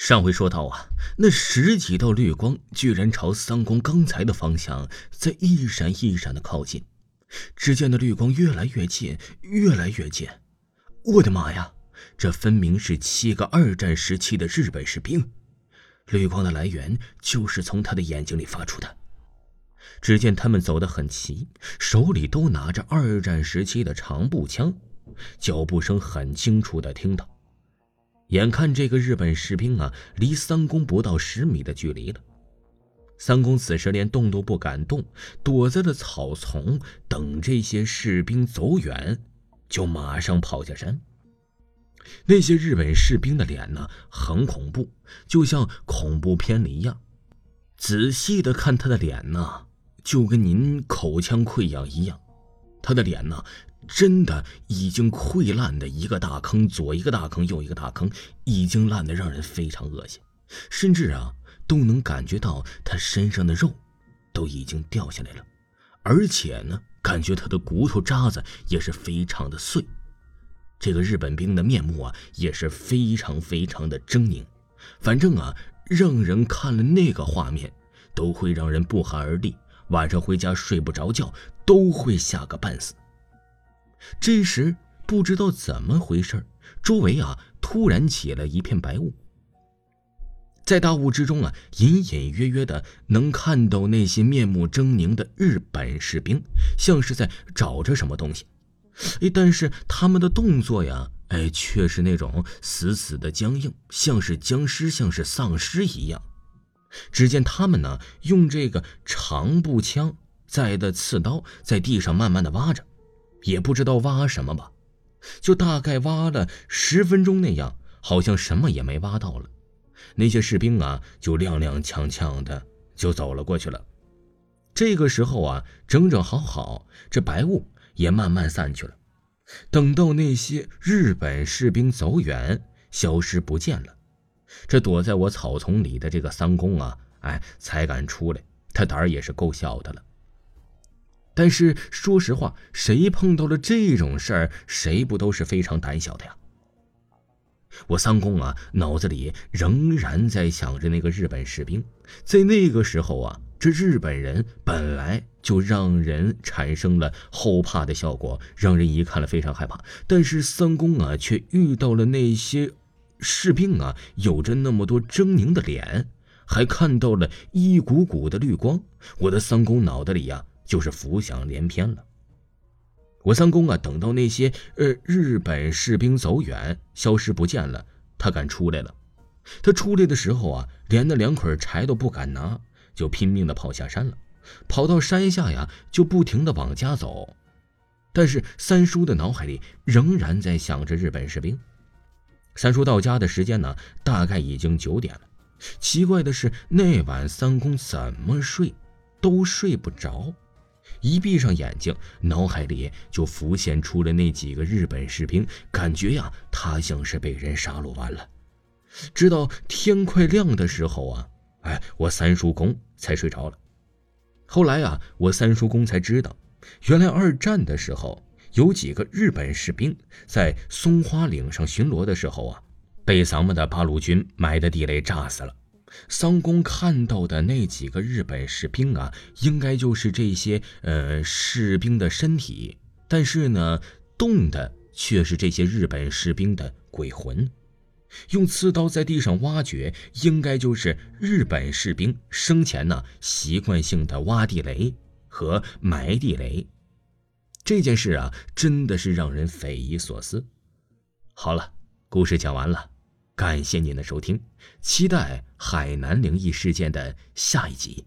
上回说到啊，那十几道绿光居然朝三公刚才的方向在一闪一闪的靠近。只见那绿光越来越近，越来越近。我的妈呀！这分明是七个二战时期的日本士兵。绿光的来源就是从他的眼睛里发出的。只见他们走得很齐，手里都拿着二战时期的长步枪，脚步声很清楚的听到。眼看这个日本士兵啊，离三公不到十米的距离了。三公此时连动都不敢动，躲在了草丛，等这些士兵走远，就马上跑下山。那些日本士兵的脸呢，很恐怖，就像恐怖片里一样。仔细的看他的脸呢，就跟您口腔溃疡一样，他的脸呢。真的已经溃烂的一个大坑，左一个大坑，右一个大坑，已经烂的让人非常恶心，甚至啊都能感觉到他身上的肉都已经掉下来了，而且呢，感觉他的骨头渣子也是非常的碎。这个日本兵的面目啊也是非常非常的狰狞，反正啊让人看了那个画面都会让人不寒而栗，晚上回家睡不着觉，都会吓个半死。这时，不知道怎么回事周围啊突然起了一片白雾。在大雾之中啊，隐隐约约的能看到那些面目狰狞的日本士兵，像是在找着什么东西。哎，但是他们的动作呀，哎，却是那种死死的僵硬，像是僵尸，像是丧尸一样。只见他们呢，用这个长步枪在的刺刀，在地上慢慢的挖着。也不知道挖什么吧，就大概挖了十分钟那样，好像什么也没挖到了。那些士兵啊，就踉踉跄跄的就走了过去了。这个时候啊，整整好好，这白雾也慢慢散去了。等到那些日本士兵走远，消失不见了，这躲在我草丛里的这个三公啊，哎，才敢出来。他胆儿也是够小的了。但是说实话，谁碰到了这种事儿，谁不都是非常胆小的呀？我三公啊，脑子里仍然在想着那个日本士兵。在那个时候啊，这日本人本来就让人产生了后怕的效果，让人一看了非常害怕。但是三公啊，却遇到了那些士兵啊，有着那么多狰狞的脸，还看到了一股股的绿光。我的三公脑袋里呀。就是浮想联翩了。我三公啊，等到那些呃日本士兵走远、消失不见了，他敢出来了。他出来的时候啊，连那两捆柴都不敢拿，就拼命的跑下山了。跑到山下呀，就不停的往家走。但是三叔的脑海里仍然在想着日本士兵。三叔到家的时间呢，大概已经九点了。奇怪的是，那晚三公怎么睡都睡不着。一闭上眼睛，脑海里就浮现出了那几个日本士兵，感觉呀，他像是被人杀戮完了。直到天快亮的时候啊，哎，我三叔公才睡着了。后来啊，我三叔公才知道，原来二战的时候，有几个日本士兵在松花岭上巡逻的时候啊，被咱们的八路军埋的地雷炸死了。桑公看到的那几个日本士兵啊，应该就是这些呃士兵的身体，但是呢，动的却是这些日本士兵的鬼魂。用刺刀在地上挖掘，应该就是日本士兵生前呢习惯性的挖地雷和埋地雷。这件事啊，真的是让人匪夷所思。好了，故事讲完了。感谢您的收听，期待海南灵异事件的下一集。